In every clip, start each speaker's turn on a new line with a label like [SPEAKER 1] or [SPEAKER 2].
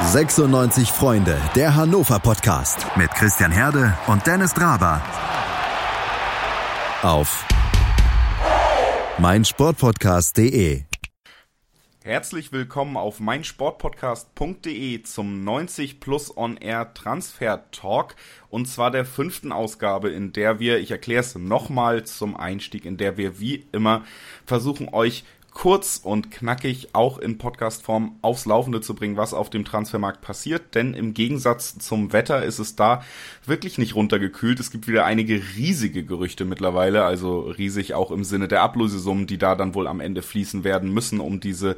[SPEAKER 1] 96 Freunde, der Hannover Podcast mit Christian Herde und Dennis Draber. Auf meinsportpodcast.de.
[SPEAKER 2] Herzlich willkommen auf meinsportpodcast.de zum 90 Plus On Air Transfer Talk und zwar der fünften Ausgabe, in der wir, ich erkläre es nochmal zum Einstieg, in der wir wie immer versuchen euch kurz und knackig auch in Podcastform aufs Laufende zu bringen, was auf dem Transfermarkt passiert. Denn im Gegensatz zum Wetter ist es da wirklich nicht runtergekühlt. Es gibt wieder einige riesige Gerüchte mittlerweile, also riesig auch im Sinne der Ablösesummen, die da dann wohl am Ende fließen werden müssen, um diese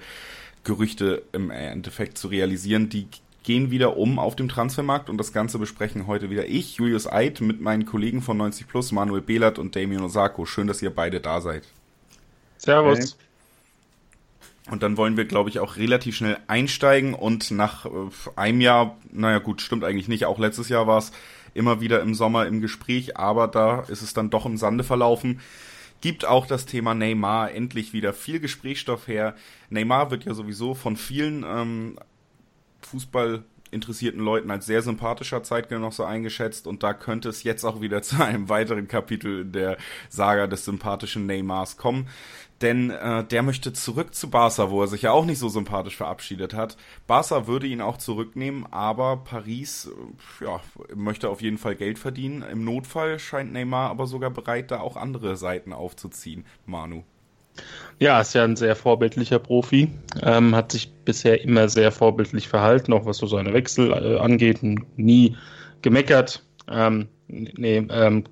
[SPEAKER 2] Gerüchte im Endeffekt zu realisieren. Die gehen wieder um auf dem Transfermarkt und das Ganze besprechen heute wieder ich, Julius Eid, mit meinen Kollegen von 90 Plus, Manuel Behlert und Damien Osako. Schön, dass ihr beide da seid.
[SPEAKER 3] Servus. Hey.
[SPEAKER 2] Und dann wollen wir, glaube ich, auch relativ schnell einsteigen und nach äh, einem Jahr, naja gut, stimmt eigentlich nicht, auch letztes Jahr war es immer wieder im Sommer im Gespräch, aber da ist es dann doch im Sande verlaufen. Gibt auch das Thema Neymar endlich wieder viel Gesprächsstoff her. Neymar wird ja sowieso von vielen ähm, Fußball interessierten Leuten als sehr sympathischer Zeitgenosse eingeschätzt und da könnte es jetzt auch wieder zu einem weiteren Kapitel der Saga des sympathischen Neymars kommen denn äh, der möchte zurück zu Barca, wo er sich ja auch nicht so sympathisch verabschiedet hat. Barca würde ihn auch zurücknehmen, aber Paris äh, ja, möchte auf jeden Fall Geld verdienen. Im Notfall scheint Neymar aber sogar bereit, da auch andere Seiten aufzuziehen. Manu.
[SPEAKER 3] Ja, ist ja ein sehr vorbildlicher Profi, ähm, hat sich bisher immer sehr vorbildlich verhalten, auch was so seine Wechsel äh, angeht, nie gemeckert. Ähm, nee, ähm,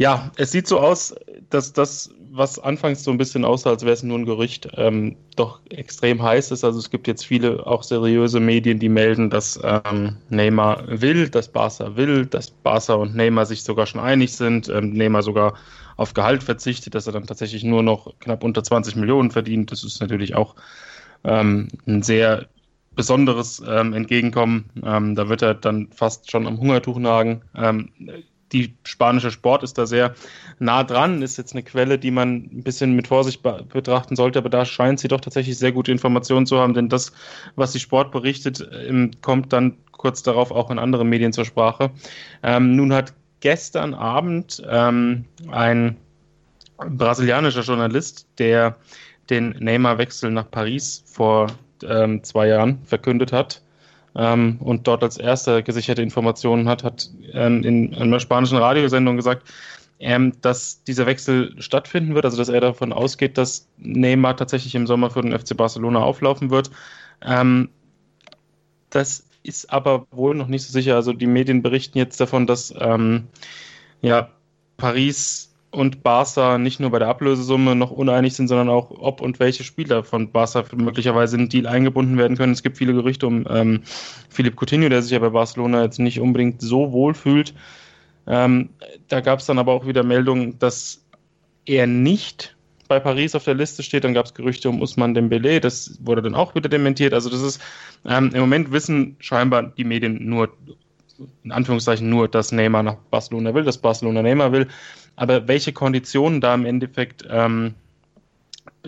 [SPEAKER 3] ja, es sieht so aus, dass das was anfangs so ein bisschen aussah, als wäre es nur ein Gerücht, ähm, doch extrem heiß ist. Also es gibt jetzt viele auch seriöse Medien, die melden, dass ähm, Neymar will, dass Barca will, dass Barca und Neymar sich sogar schon einig sind, ähm, Neymar sogar auf Gehalt verzichtet, dass er dann tatsächlich nur noch knapp unter 20 Millionen verdient. Das ist natürlich auch ähm, ein sehr besonderes ähm, Entgegenkommen. Ähm, da wird er dann fast schon am Hungertuch nagen. Die spanische Sport ist da sehr nah dran, ist jetzt eine Quelle, die man ein bisschen mit Vorsicht betrachten sollte, aber da scheint sie doch tatsächlich sehr gute Informationen zu haben, denn das, was die Sport berichtet, ähm, kommt dann kurz darauf auch in anderen Medien zur Sprache. Ähm, nun hat gestern Abend ähm, ein brasilianischer Journalist, der den Neymar-Wechsel nach Paris vor ähm, zwei Jahren verkündet hat, ähm, und dort als erster gesicherte Informationen hat, hat ähm, in einer spanischen Radiosendung gesagt, ähm, dass dieser Wechsel stattfinden wird, also dass er davon ausgeht, dass Neymar tatsächlich im Sommer für den FC Barcelona auflaufen wird. Ähm, das ist aber wohl noch nicht so sicher. Also die Medien berichten jetzt davon, dass ähm, ja, Paris und Barca nicht nur bei der Ablösesumme noch uneinig sind, sondern auch, ob und welche Spieler von Barca möglicherweise in den Deal eingebunden werden können. Es gibt viele Gerüchte um ähm, Philipp Coutinho, der sich ja bei Barcelona jetzt nicht unbedingt so wohl fühlt. Ähm, da gab es dann aber auch wieder Meldungen, dass er nicht bei Paris auf der Liste steht. Dann gab es Gerüchte um Usman Dembele, das wurde dann auch wieder dementiert. Also das ist ähm, im Moment wissen scheinbar die Medien nur in Anführungszeichen nur, dass Neymar nach Barcelona will, dass Barcelona Neymar will. Aber welche Konditionen da im Endeffekt ähm,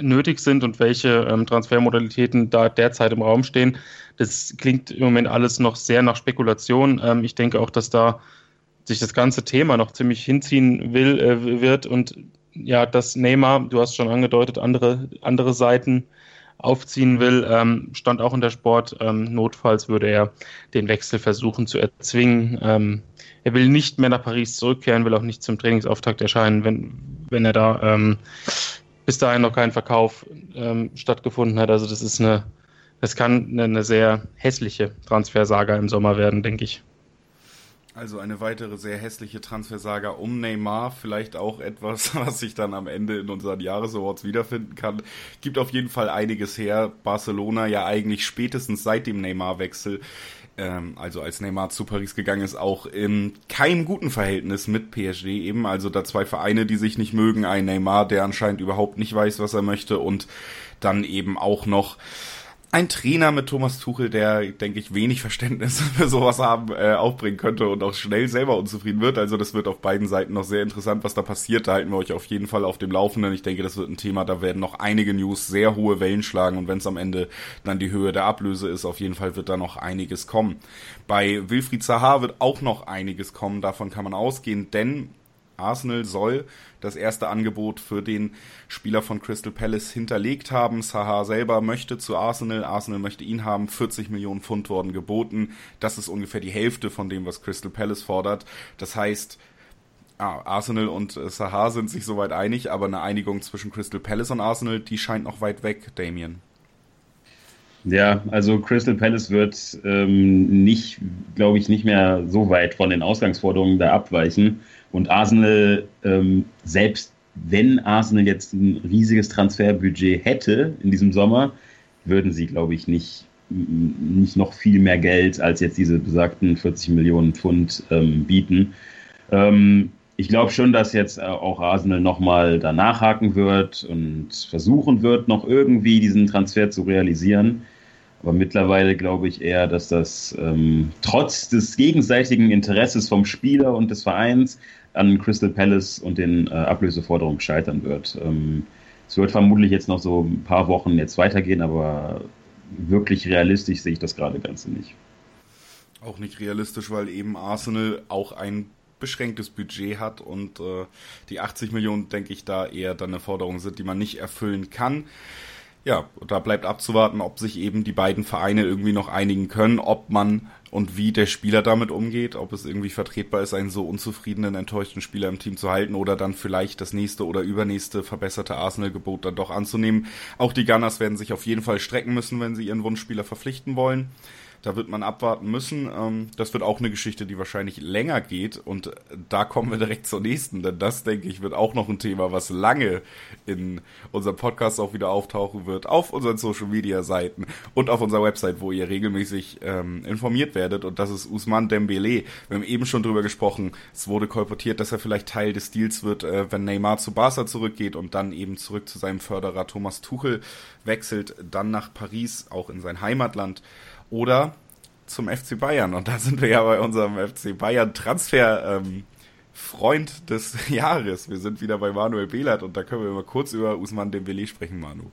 [SPEAKER 3] nötig sind und welche ähm, Transfermodalitäten da derzeit im Raum stehen, das klingt im Moment alles noch sehr nach Spekulation. Ähm, ich denke auch, dass da sich das ganze Thema noch ziemlich hinziehen will, äh, wird und ja, dass Neymar, du hast schon angedeutet, andere, andere Seiten aufziehen will, ähm, stand auch in der Sport. Ähm, notfalls würde er den Wechsel versuchen zu erzwingen. Ähm, er will nicht mehr nach Paris zurückkehren, will auch nicht zum Trainingsauftakt erscheinen, wenn, wenn er da ähm, bis dahin noch kein Verkauf ähm, stattgefunden hat. Also das ist eine, das kann eine sehr hässliche Transfersaga im Sommer werden, denke ich.
[SPEAKER 2] Also eine weitere sehr hässliche Transfersaga um Neymar, vielleicht auch etwas, was sich dann am Ende in unseren Jahresawards wiederfinden kann. Gibt auf jeden Fall einiges her. Barcelona ja eigentlich spätestens seit dem Neymar-Wechsel, ähm, also als Neymar zu Paris gegangen ist, auch in keinem guten Verhältnis mit PSG eben. Also da zwei Vereine, die sich nicht mögen. Ein Neymar, der anscheinend überhaupt nicht weiß, was er möchte und dann eben auch noch ein Trainer mit Thomas Tuchel, der, denke ich, wenig Verständnis für sowas haben, äh, aufbringen könnte und auch schnell selber unzufrieden wird. Also das wird auf beiden Seiten noch sehr interessant, was da passiert. Da halten wir euch auf jeden Fall auf dem Laufenden. Ich denke, das wird ein Thema, da werden noch einige News sehr hohe Wellen schlagen und wenn es am Ende dann die Höhe der Ablöse ist, auf jeden Fall wird da noch einiges kommen. Bei Wilfried Zaha wird auch noch einiges kommen, davon kann man ausgehen, denn Arsenal soll das erste Angebot für den Spieler von Crystal Palace hinterlegt haben. Saha selber möchte zu Arsenal, Arsenal möchte ihn haben, 40 Millionen Pfund wurden geboten. Das ist ungefähr die Hälfte von dem, was Crystal Palace fordert. Das heißt, Arsenal und Saha sind sich soweit einig, aber eine Einigung zwischen Crystal Palace und Arsenal, die scheint noch weit weg, Damien.
[SPEAKER 4] Ja, also Crystal Palace wird ähm, nicht, glaube ich, nicht mehr so weit von den Ausgangsforderungen da abweichen. Und Arsenal, ähm, selbst wenn Arsenal jetzt ein riesiges Transferbudget hätte in diesem Sommer, würden sie, glaube ich, nicht, nicht noch viel mehr Geld als jetzt diese besagten 40 Millionen Pfund ähm, bieten. Ähm, ich glaube schon, dass jetzt auch Arsenal nochmal danach haken wird und versuchen wird, noch irgendwie diesen Transfer zu realisieren. Aber mittlerweile glaube ich eher, dass das ähm, trotz des gegenseitigen Interesses vom Spieler und des Vereins an Crystal Palace und den äh, Ablöseforderungen scheitern wird. Ähm, es wird vermutlich jetzt noch so ein paar Wochen jetzt weitergehen, aber wirklich realistisch sehe ich das gerade Ganze nicht.
[SPEAKER 2] Auch nicht realistisch, weil eben Arsenal auch ein beschränktes Budget hat und äh, die 80 Millionen, denke ich, da eher dann eine Forderung sind, die man nicht erfüllen kann ja, da bleibt abzuwarten, ob sich eben die beiden Vereine irgendwie noch einigen können, ob man und wie der Spieler damit umgeht, ob es irgendwie vertretbar ist, einen so unzufriedenen, enttäuschten Spieler im Team zu halten oder dann vielleicht das nächste oder übernächste verbesserte Arsenal-Gebot dann doch anzunehmen. Auch die Gunners werden sich auf jeden Fall strecken müssen, wenn sie ihren Wunschspieler verpflichten wollen. Da wird man abwarten müssen. Ähm, das wird auch eine Geschichte, die wahrscheinlich länger geht. Und da kommen wir direkt zur nächsten, denn das, denke ich, wird auch noch ein Thema, was lange in unserem Podcast auch wieder auftauchen wird, auf unseren Social Media Seiten und auf unserer Website, wo ihr regelmäßig ähm, informiert werdet. Und das ist Usman Dembele. Wir haben eben schon drüber gesprochen. Es wurde kolportiert, dass er vielleicht Teil des Deals wird, äh, wenn Neymar zu Barca zurückgeht und dann eben zurück zu seinem Förderer Thomas Tuchel wechselt, dann nach Paris, auch in sein Heimatland oder zum FC Bayern. Und da sind wir ja bei unserem FC Bayern Transfer ähm, Freund des Jahres. Wir sind wieder bei Manuel Behlert und da können wir mal kurz über Usman Dembele sprechen, Manu.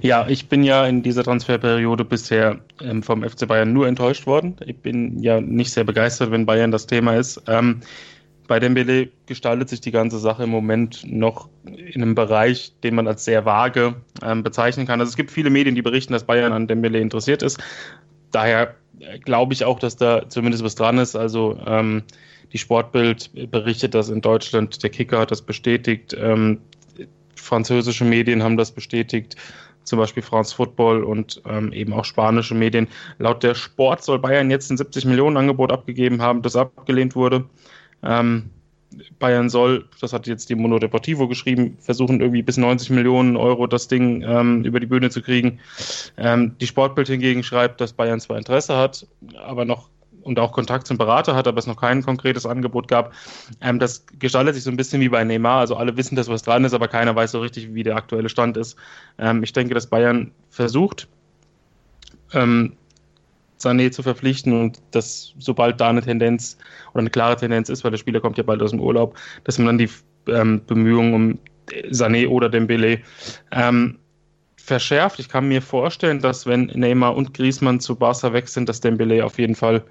[SPEAKER 3] Ja, ich bin ja in dieser Transferperiode bisher ähm, vom FC Bayern nur enttäuscht worden. Ich bin ja nicht sehr begeistert, wenn Bayern das Thema ist. Ähm, bei Dembele gestaltet sich die ganze Sache im Moment noch in einem Bereich, den man als sehr vage ähm, bezeichnen kann. Also es gibt viele Medien, die berichten, dass Bayern an Dembele interessiert ist. Daher äh, glaube ich auch, dass da zumindest was dran ist. Also ähm, die Sportbild berichtet das in Deutschland, der Kicker hat das bestätigt, ähm, französische Medien haben das bestätigt, zum Beispiel France Football und ähm, eben auch spanische Medien. Laut der Sport soll Bayern jetzt ein 70 Millionen Angebot abgegeben haben, das abgelehnt wurde. Ähm, Bayern soll, das hat jetzt die Mono Deportivo geschrieben, versuchen irgendwie bis 90 Millionen Euro das Ding ähm, über die Bühne zu kriegen. Ähm, die Sportbild hingegen schreibt, dass Bayern zwar Interesse hat, aber noch und auch Kontakt zum Berater hat, aber es noch kein konkretes Angebot gab. Ähm, das gestaltet sich so ein bisschen wie bei Neymar. Also alle wissen, dass was dran ist, aber keiner weiß so richtig, wie der aktuelle Stand ist. Ähm, ich denke, dass Bayern versucht, ähm, Sané zu verpflichten und dass sobald da eine Tendenz oder eine klare Tendenz ist, weil der Spieler kommt ja bald aus dem Urlaub, dass man dann die ähm, Bemühungen um Sané oder Dembele ähm, verschärft. Ich kann mir vorstellen, dass wenn Neymar und Griezmann zu Barca wechseln, dass Dembele auf jeden Fall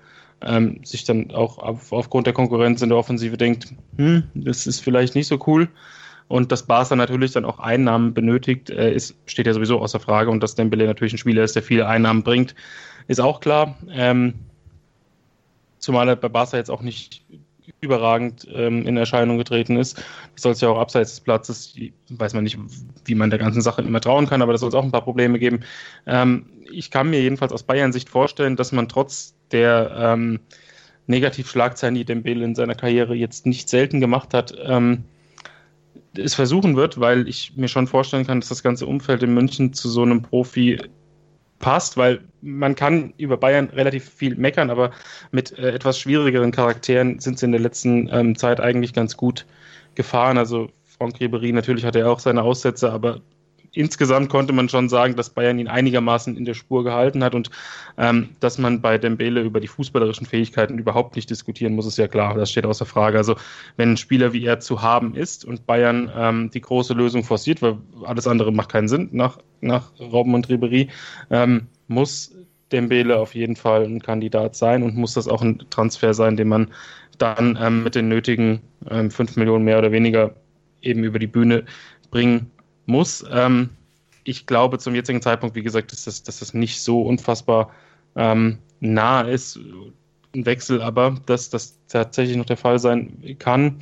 [SPEAKER 3] ähm, sich dann auch auf, aufgrund der Konkurrenz in der Offensive denkt, hm, das ist vielleicht nicht so cool. Und dass Barca natürlich dann auch Einnahmen benötigt, äh, ist, steht ja sowieso außer Frage. Und dass Dembele natürlich ein Spieler ist, der viele Einnahmen bringt, ist auch klar. Ähm, zumal er bei Barca jetzt auch nicht überragend ähm, in Erscheinung getreten ist. Das soll es ja auch abseits des Platzes, weiß man nicht, wie man der ganzen Sache immer trauen kann, aber da soll es auch ein paar Probleme geben. Ähm, ich kann mir jedenfalls aus Bayern-Sicht vorstellen, dass man trotz der ähm, Negativschlagzeilen, die Dembele in seiner Karriere jetzt nicht selten gemacht hat, ähm, es versuchen wird, weil ich mir schon vorstellen kann, dass das ganze Umfeld in München zu so einem Profi passt, weil man kann über Bayern relativ viel meckern, aber mit äh, etwas schwierigeren Charakteren sind sie in der letzten ähm, Zeit eigentlich ganz gut gefahren. Also Franck Ribery, natürlich hat er auch seine Aussätze, aber insgesamt konnte man schon sagen, dass Bayern ihn einigermaßen in der Spur gehalten hat und ähm, dass man bei Dembele über die fußballerischen Fähigkeiten überhaupt nicht diskutieren muss, ist ja klar. Das steht außer Frage. Also wenn ein Spieler wie er zu haben ist und Bayern ähm, die große Lösung forciert, weil alles andere macht keinen Sinn nach, nach Robben und Ribery, ähm, muss Dembele auf jeden Fall ein Kandidat sein und muss das auch ein Transfer sein, den man dann ähm, mit den nötigen ähm, 5 Millionen mehr oder weniger eben über die Bühne bringen muss. Ähm, ich glaube zum jetzigen Zeitpunkt, wie gesagt, dass das, dass das nicht so unfassbar ähm, nah ist, ein Wechsel, aber dass das tatsächlich noch der Fall sein kann.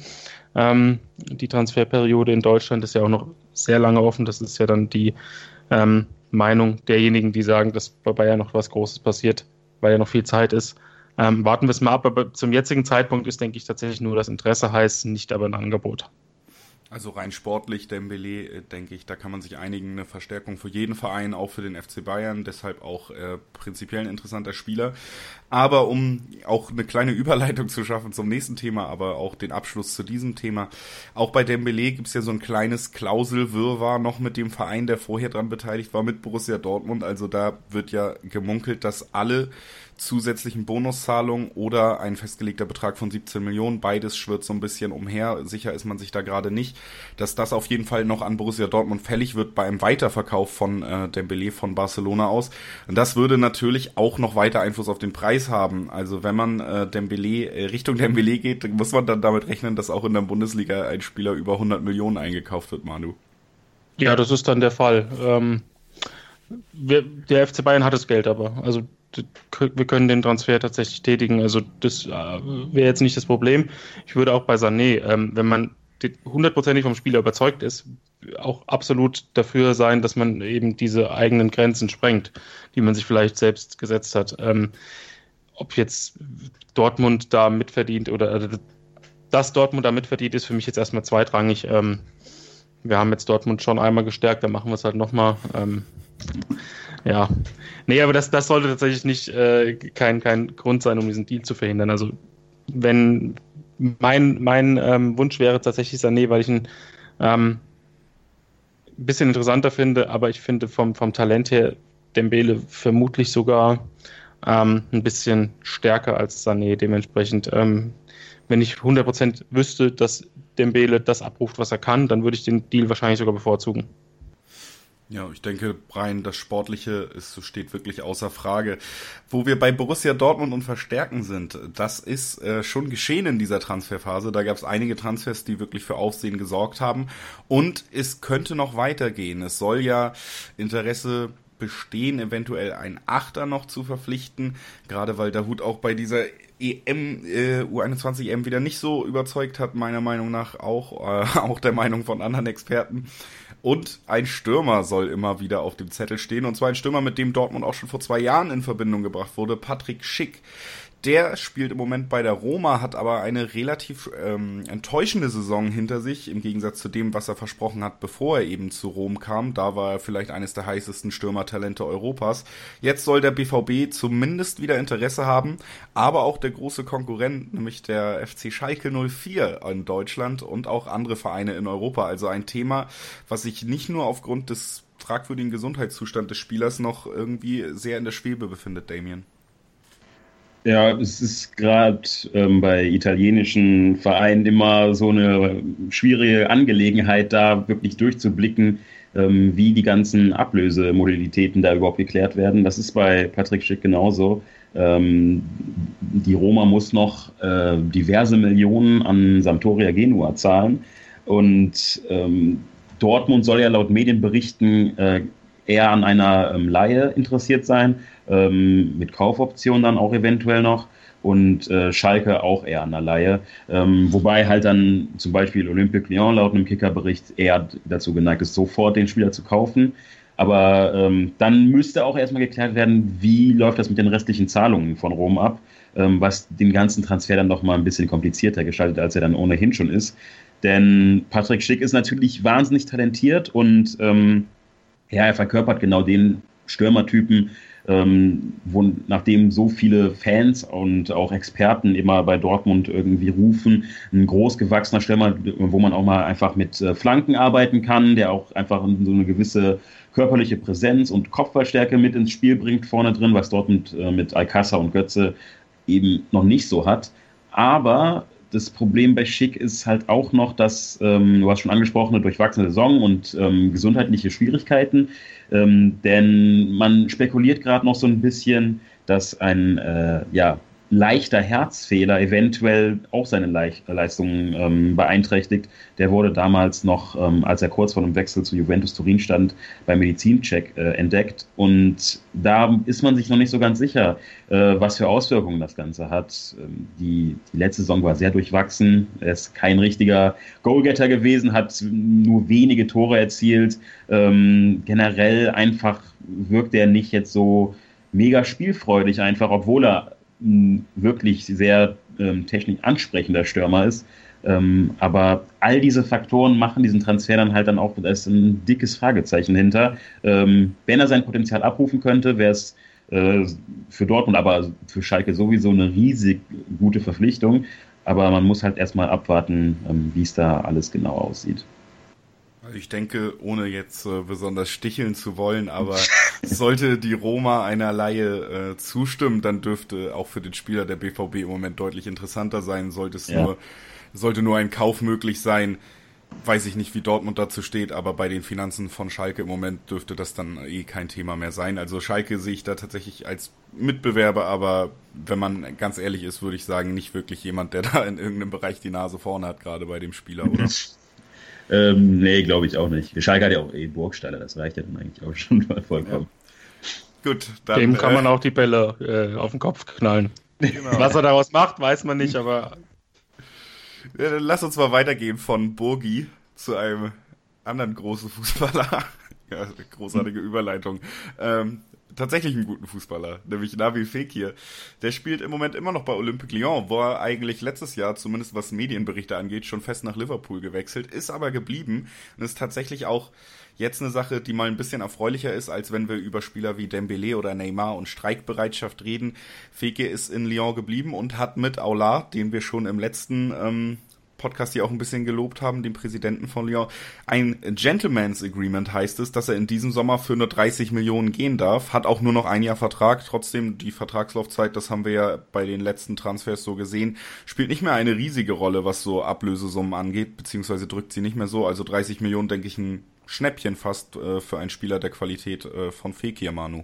[SPEAKER 3] Ähm, die Transferperiode in Deutschland ist ja auch noch sehr lange offen. Das ist ja dann die ähm, Meinung derjenigen, die sagen, dass bei Bayern noch was Großes passiert, weil ja noch viel Zeit ist. Ähm, warten wir es mal ab, aber zum jetzigen Zeitpunkt ist, denke ich, tatsächlich nur das Interesse heiß, nicht aber ein Angebot.
[SPEAKER 2] Also rein sportlich, Dembele, äh, denke ich, da kann man sich einigen, eine Verstärkung für jeden Verein, auch für den FC Bayern, deshalb auch äh, prinzipiell ein interessanter Spieler. Aber um auch eine kleine Überleitung zu schaffen zum nächsten Thema, aber auch den Abschluss zu diesem Thema, auch bei Dembele gibt's ja so ein kleines Klauselwirrwarr noch mit dem Verein, der vorher dran beteiligt war, mit Borussia Dortmund. Also da wird ja gemunkelt, dass alle zusätzlichen Bonuszahlungen oder ein festgelegter Betrag von 17 Millionen. Beides schwirrt so ein bisschen umher. Sicher ist man sich da gerade nicht, dass das auf jeden Fall noch an Borussia Dortmund fällig wird bei einem Weiterverkauf von äh, Dembele von Barcelona aus. Und das würde natürlich auch noch weiter Einfluss auf den Preis haben. Also wenn man äh, Dembele äh, Richtung Dembele geht, muss man dann damit rechnen, dass auch in der Bundesliga ein Spieler über 100 Millionen eingekauft wird, Manu.
[SPEAKER 3] Ja, das ist dann der Fall. Ähm, wir, der FC Bayern hat das Geld aber. Also wir können den Transfer tatsächlich tätigen. Also das äh, wäre jetzt nicht das Problem. Ich würde auch bei Sané, ähm, wenn man hundertprozentig vom Spieler überzeugt ist, auch absolut dafür sein, dass man eben diese eigenen Grenzen sprengt, die man sich vielleicht selbst gesetzt hat. Ähm, ob jetzt Dortmund da mitverdient oder äh, dass Dortmund da mitverdient, ist für mich jetzt erstmal zweitrangig. Ähm, wir haben jetzt Dortmund schon einmal gestärkt, dann machen wir es halt nochmal. Ähm, ja. Nee, aber das, das sollte tatsächlich nicht äh, kein, kein Grund sein, um diesen Deal zu verhindern. Also, wenn mein, mein ähm, Wunsch wäre tatsächlich Sané, weil ich ihn ähm, ein bisschen interessanter finde, aber ich finde vom, vom Talent her Dembele vermutlich sogar ähm, ein bisschen stärker als Sané. Dementsprechend, ähm, wenn ich 100% wüsste, dass Dembele das abruft, was er kann, dann würde ich den Deal wahrscheinlich sogar bevorzugen.
[SPEAKER 2] Ja, ich denke, Brian, das Sportliche ist, steht wirklich außer Frage. Wo wir bei Borussia Dortmund und Verstärken sind, das ist äh, schon geschehen in dieser Transferphase. Da gab es einige Transfers, die wirklich für Aufsehen gesorgt haben. Und es könnte noch weitergehen. Es soll ja Interesse bestehen, eventuell einen Achter noch zu verpflichten, gerade weil der Hut auch bei dieser EM, äh, U21 EM wieder nicht so überzeugt hat, meiner Meinung nach auch, äh, auch der Meinung von anderen Experten. Und ein Stürmer soll immer wieder auf dem Zettel stehen. Und zwar ein Stürmer, mit dem Dortmund auch schon vor zwei Jahren in Verbindung gebracht wurde, Patrick Schick. Der spielt im Moment bei der Roma, hat aber eine relativ ähm, enttäuschende Saison hinter sich, im Gegensatz zu dem, was er versprochen hat, bevor er eben zu Rom kam. Da war er vielleicht eines der heißesten Stürmertalente Europas. Jetzt soll der BVB zumindest wieder Interesse haben, aber auch der große Konkurrent, nämlich der FC Schalke 04 in Deutschland und auch andere Vereine in Europa. Also ein Thema, was sich nicht nur aufgrund des fragwürdigen Gesundheitszustands des Spielers noch irgendwie sehr in der Schwebe befindet, Damien.
[SPEAKER 4] Ja, es ist gerade ähm, bei italienischen Vereinen immer so eine schwierige Angelegenheit, da wirklich durchzublicken, ähm, wie die ganzen Ablösemodalitäten da überhaupt geklärt werden. Das ist bei Patrick Schick genauso. Ähm, die Roma muss noch äh, diverse Millionen an Sampdoria Genua zahlen und ähm, Dortmund soll ja laut Medienberichten äh, eher an einer ähm, Laie interessiert sein ähm, mit Kaufoption dann auch eventuell noch und äh, Schalke auch eher an der Laie. Ähm, wobei halt dann zum Beispiel Olympique Lyon laut einem Kickerbericht eher dazu geneigt ist, sofort den Spieler zu kaufen. Aber ähm, dann müsste auch erstmal geklärt werden, wie läuft das mit den restlichen Zahlungen von Rom ab, ähm, was den ganzen Transfer dann noch mal ein bisschen komplizierter gestaltet, als er dann ohnehin schon ist. Denn Patrick Schick ist natürlich wahnsinnig talentiert und ähm, ja, er verkörpert genau den Stürmertypen, ähm, wo, nachdem so viele Fans und auch Experten immer bei Dortmund irgendwie rufen, ein großgewachsener Stürmer, wo man auch mal einfach mit äh, Flanken arbeiten kann, der auch einfach so eine gewisse körperliche Präsenz und Kopfballstärke mit ins Spiel bringt vorne drin, was Dortmund äh, mit Alcázar und Götze eben noch nicht so hat. Aber das Problem bei Schick ist halt auch noch, dass, ähm, du hast schon angesprochen, eine durchwachsene Saison und ähm, gesundheitliche Schwierigkeiten. Ähm, denn man spekuliert gerade noch so ein bisschen, dass ein äh, ja, leichter Herzfehler eventuell auch seine Leicht Leistungen ähm, beeinträchtigt. Der wurde damals noch, ähm, als er kurz vor dem Wechsel zu Juventus Turin stand, beim Medizincheck äh, entdeckt. Und da ist man sich noch nicht so ganz sicher, äh, was für Auswirkungen das Ganze hat. Ähm, die, die letzte Saison war sehr durchwachsen. Er ist kein richtiger Goalgetter gewesen, hat nur wenige Tore erzielt. Ähm, generell einfach wirkt er nicht jetzt so mega spielfreudig einfach, obwohl er ein wirklich sehr ähm, technisch ansprechender Stürmer ist. Ähm, aber all diese Faktoren machen diesen Transfer dann halt dann auch, da ist ein dickes Fragezeichen hinter. Ähm, wenn er sein Potenzial abrufen könnte, wäre es äh, für Dortmund, aber für Schalke sowieso eine riesig gute Verpflichtung. Aber man muss halt erstmal abwarten, ähm, wie es da alles genau aussieht.
[SPEAKER 2] Ich denke, ohne jetzt äh, besonders sticheln zu wollen, aber sollte die Roma einer Laie äh, zustimmen, dann dürfte auch für den Spieler der BVB im Moment deutlich interessanter sein. Sollte es ja. nur, sollte nur ein Kauf möglich sein, weiß ich nicht, wie Dortmund dazu steht, aber bei den Finanzen von Schalke im Moment dürfte das dann eh kein Thema mehr sein. Also Schalke sehe ich da tatsächlich als Mitbewerber, aber wenn man ganz ehrlich ist, würde ich sagen, nicht wirklich jemand, der da in irgendeinem Bereich die Nase vorne hat, gerade bei dem Spieler, oder?
[SPEAKER 4] Ähm, nee, glaube ich auch nicht. Schalke hat ja auch eh Burgstaller, das reicht ja dann eigentlich auch schon mal vollkommen.
[SPEAKER 3] Ja. Gut, dann, Dem kann äh, man auch die Bälle äh, auf den Kopf knallen. Genau. Was er daraus macht, weiß man nicht, aber.
[SPEAKER 2] Ja, dann lass uns mal weitergehen von Burgi zu einem anderen großen Fußballer. ja, großartige Überleitung. Ähm, tatsächlich einen guten Fußballer, nämlich Nabil Fekir. Der spielt im Moment immer noch bei Olympique Lyon, wo er eigentlich letztes Jahr, zumindest was Medienberichte angeht, schon fest nach Liverpool gewechselt, ist aber geblieben und ist tatsächlich auch jetzt eine Sache, die mal ein bisschen erfreulicher ist, als wenn wir über Spieler wie Dembele oder Neymar und Streikbereitschaft reden. Fekir ist in Lyon geblieben und hat mit Aula, den wir schon im letzten ähm, Podcast hier auch ein bisschen gelobt haben, dem Präsidenten von Lyon. Ein Gentleman's Agreement heißt es, dass er in diesem Sommer für nur 30 Millionen gehen darf, hat auch nur noch ein Jahr Vertrag. Trotzdem die Vertragslaufzeit, das haben wir ja bei den letzten Transfers so gesehen, spielt nicht mehr eine riesige Rolle, was so Ablösesummen angeht, beziehungsweise drückt sie nicht mehr so. Also 30 Millionen, denke ich, ein Schnäppchen fast äh, für einen Spieler der Qualität äh, von Fekir, Manu.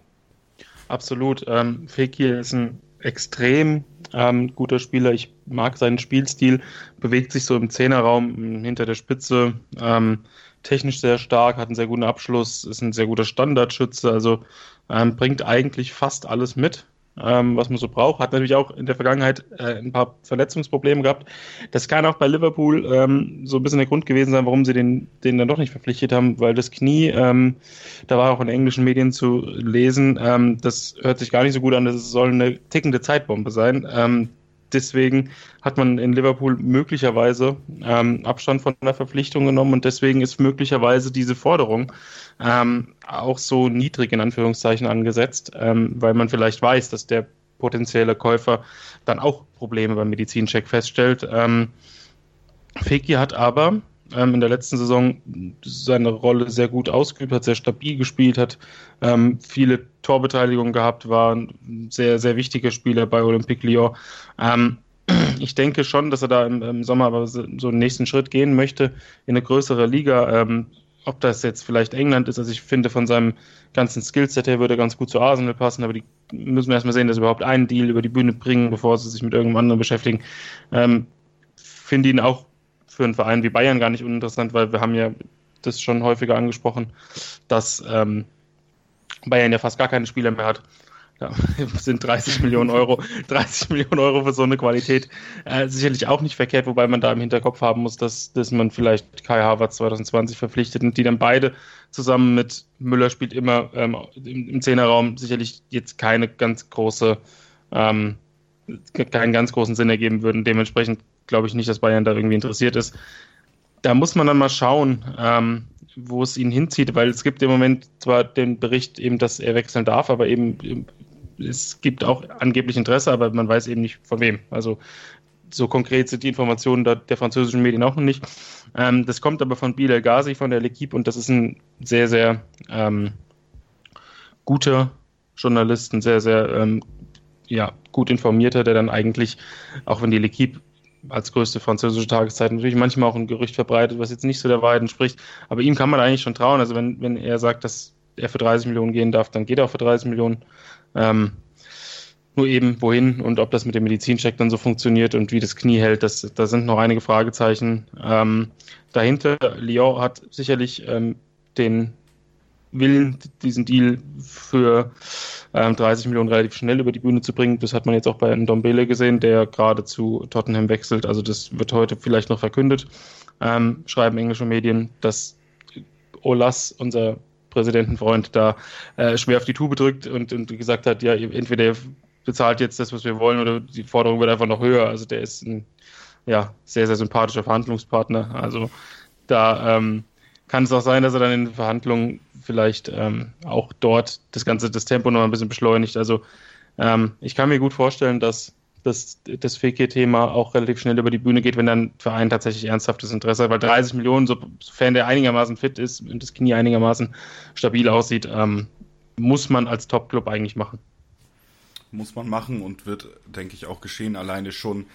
[SPEAKER 3] Absolut. Ähm, Fekir ist ein extrem ähm, guter Spieler. Ich mag seinen Spielstil, bewegt sich so im Zehnerraum hinter der Spitze, ähm, technisch sehr stark, hat einen sehr guten Abschluss, ist ein sehr guter Standardschütze, also ähm, bringt eigentlich fast alles mit ähm, was man so braucht. Hat natürlich auch in der Vergangenheit äh, ein paar Verletzungsprobleme gehabt. Das kann auch bei Liverpool ähm, so ein bisschen der Grund gewesen sein, warum sie den, den dann doch nicht verpflichtet haben, weil das Knie, ähm, da war auch in englischen Medien zu lesen, ähm, das hört sich gar nicht so gut an, das soll eine tickende Zeitbombe sein. Deswegen hat man in Liverpool möglicherweise ähm, Abstand von der Verpflichtung genommen und deswegen ist möglicherweise diese Forderung ähm, auch so niedrig in Anführungszeichen angesetzt, ähm, weil man vielleicht weiß, dass der potenzielle Käufer dann auch Probleme beim Medizincheck feststellt. Ähm, Fekir hat aber ähm, in der letzten Saison seine Rolle sehr gut ausgeübt, hat sehr stabil gespielt, hat ähm, viele Torbeteiligungen gehabt, war ein sehr, sehr wichtiger Spieler bei Olympique Lyon. Ähm, ich denke schon, dass er da im, im, Sommer aber so einen nächsten Schritt gehen möchte in eine größere Liga. Ähm, ob das jetzt vielleicht England ist, also ich finde von seinem ganzen Skillset her würde er ganz gut zu Arsenal passen, aber die müssen wir erstmal sehen, dass sie überhaupt einen Deal über die Bühne bringen, bevor sie sich mit irgendeinem anderen beschäftigen. Ähm, finde ihn auch für einen Verein wie Bayern gar nicht uninteressant, weil wir haben ja das schon häufiger angesprochen, dass ähm, Bayern ja fast gar keine Spieler mehr hat ja, sind 30 Millionen Euro, 30 Millionen Euro für so eine Qualität äh, sicherlich auch nicht verkehrt, wobei man da im Hinterkopf haben muss, dass, dass man vielleicht Kai Havertz 2020 verpflichtet und die dann beide zusammen mit Müller spielt immer ähm, im, im Zehnerraum sicherlich jetzt keine ganz große, ähm, keinen ganz großen Sinn ergeben würden. Dementsprechend glaube ich nicht, dass Bayern da irgendwie interessiert ist. Da muss man dann mal schauen, ähm, wo es ihn hinzieht, weil es gibt im Moment zwar den Bericht eben, dass er wechseln darf, aber eben es gibt auch angeblich Interesse, aber man weiß eben nicht von wem. Also so konkret sind die Informationen der, der französischen Medien auch noch nicht. Ähm, das kommt aber von Bilal Ghazi von der L'Equipe und das ist ein sehr, sehr ähm, guter Journalist, ein sehr, sehr ähm, ja, gut informierter, der dann eigentlich, auch wenn die L'Equipe als größte französische Tageszeit natürlich manchmal auch ein Gerücht verbreitet, was jetzt nicht so der Wahrheit entspricht, aber ihm kann man eigentlich schon trauen. Also wenn, wenn er sagt, dass er für 30 Millionen gehen darf, dann geht er auch für 30 Millionen. Ähm, nur eben wohin und ob das mit dem Medizincheck dann so funktioniert und wie das Knie hält, das, da sind noch einige Fragezeichen ähm, dahinter. Lyon hat sicherlich ähm, den Willen, diesen Deal für ähm, 30 Millionen relativ schnell über die Bühne zu bringen. Das hat man jetzt auch bei Ndombele gesehen, der gerade zu Tottenham wechselt. Also das wird heute vielleicht noch verkündet. Ähm, schreiben englische Medien, dass Olas, unser Präsidentenfreund, da äh, schwer auf die Tube drückt und, und gesagt hat, ja, entweder bezahlt jetzt das, was wir wollen, oder die Forderung wird einfach noch höher. Also der ist ein ja, sehr, sehr sympathischer Verhandlungspartner. Also da ähm, kann es auch sein, dass er dann in Verhandlungen vielleicht ähm, auch dort das ganze, das Tempo noch ein bisschen beschleunigt. Also ähm, ich kann mir gut vorstellen, dass dass das Fekir-Thema auch relativ schnell über die Bühne geht, wenn dann Verein tatsächlich ernsthaftes Interesse hat, weil 30 Millionen, sofern der einigermaßen fit ist und das Knie einigermaßen stabil aussieht, ähm, muss man als Top-Club eigentlich machen
[SPEAKER 2] muss man machen und wird, denke ich, auch geschehen. Alleine schon,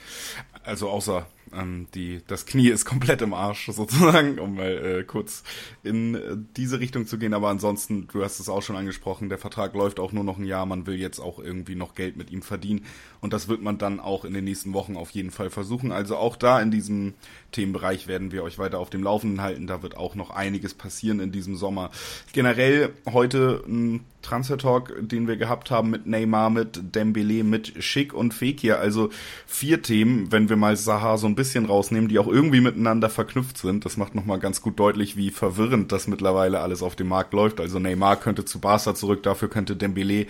[SPEAKER 2] also außer ähm, die, das Knie ist komplett im Arsch sozusagen, um mal äh, kurz in äh, diese Richtung zu gehen. Aber ansonsten, du hast es auch schon angesprochen, der Vertrag läuft auch nur noch ein Jahr. Man will jetzt auch irgendwie noch Geld mit ihm verdienen. Und das wird man dann auch in den nächsten Wochen auf jeden Fall versuchen. Also auch da in diesem Themenbereich werden wir euch weiter auf dem Laufenden halten. Da wird auch noch einiges passieren in diesem Sommer. Generell heute ein Transfer-Talk, den wir gehabt haben mit Neymar, mit Dembele, mit Schick und Fekir. Also vier Themen, wenn wir mal Sahar so ein bisschen rausnehmen, die auch irgendwie miteinander verknüpft sind. Das macht nochmal ganz gut deutlich, wie verwirrend das mittlerweile alles auf dem Markt läuft. Also Neymar könnte zu Barca zurück, dafür könnte Dembele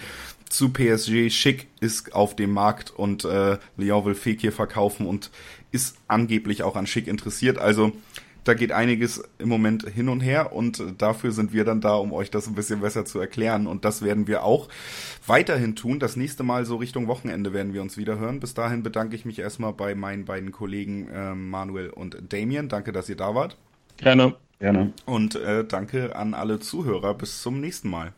[SPEAKER 2] zu PSG. Schick ist auf dem Markt und äh, Lyon will Fekir verkaufen und ist angeblich auch an Schick interessiert. Also da geht einiges im Moment hin und her und dafür sind wir dann da, um euch das ein bisschen besser zu erklären. Und das werden wir auch weiterhin tun. Das nächste Mal so Richtung Wochenende werden wir uns wieder hören. Bis dahin bedanke ich mich erstmal bei meinen beiden Kollegen äh, Manuel und Damien. Danke, dass ihr da wart.
[SPEAKER 3] Gerne.
[SPEAKER 2] Gerne. Und äh, danke an alle Zuhörer. Bis zum nächsten Mal.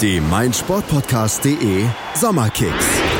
[SPEAKER 1] Die meinsportpodcast.de Sommerkicks.